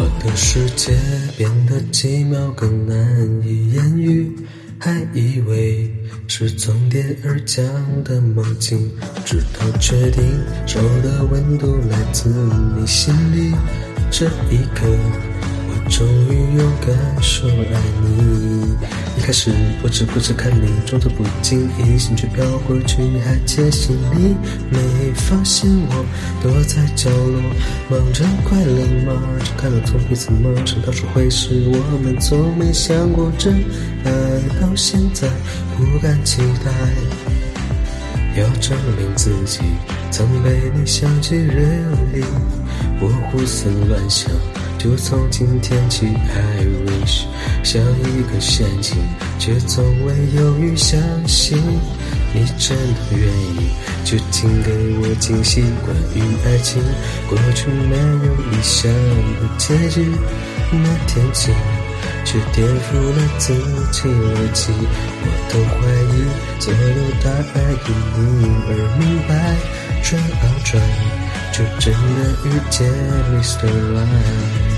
我的世界变得奇妙，更难以言喻。还以为是从天而降的梦境，直到确定手的温度来自你心里，这一刻。我终于勇敢说爱你。开始不知不觉看你，装作不经意，兴趣飘过去，你还窃喜你没发现我躲在角落，忙着快乐吗？只看到从彼此陌生到熟会是我们从没想过真爱，到现在不敢期待，要证明自己曾被你想起热里，我胡思乱想。就从今天起，I wish 像一个陷阱，却从未犹豫相信你真的愿意，就请给我惊喜。关于爱情，过去没有理想的结局，那天起却颠覆了自己逻辑。我都怀疑所有答案因你而明白，转啊转，就真的遇见 Mr. Right。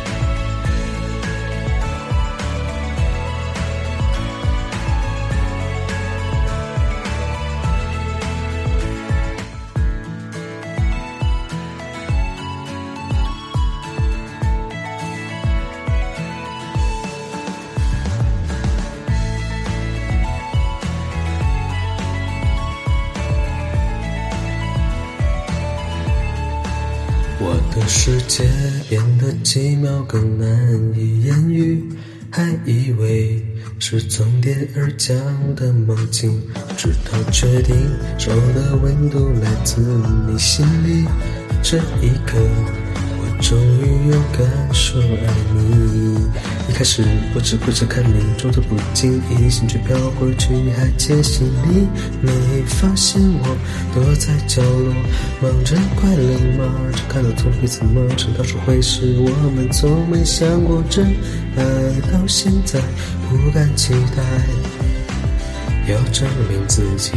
世界变得奇妙，更难以言喻。还以为是从天而降的梦境，直到确定手的温度来自你心里，这一刻。终于勇敢说爱你。一开始我只顾着看你，装作不经意，兴趣飘过去，还窃喜你没发现我躲在角落，忙着快乐吗？只看到从彼此陌生到初会是我们从没想过真爱，到现在不敢期待，要证明自己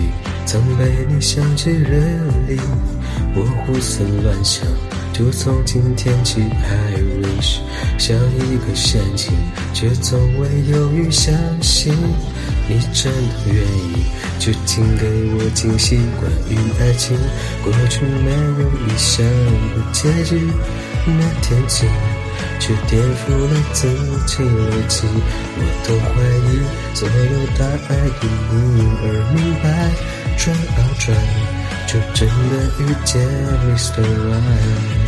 曾被你想起热里，我胡思乱想。就从今天起，I wish 像一个陷阱，却从未犹豫相信你真的愿意，就请给我惊喜。关于爱情，过去没有理想的结局，那天起却颠覆了自己逻辑。我都怀疑所有答案因你而明白，转啊转，就真的遇见 Mr. Right。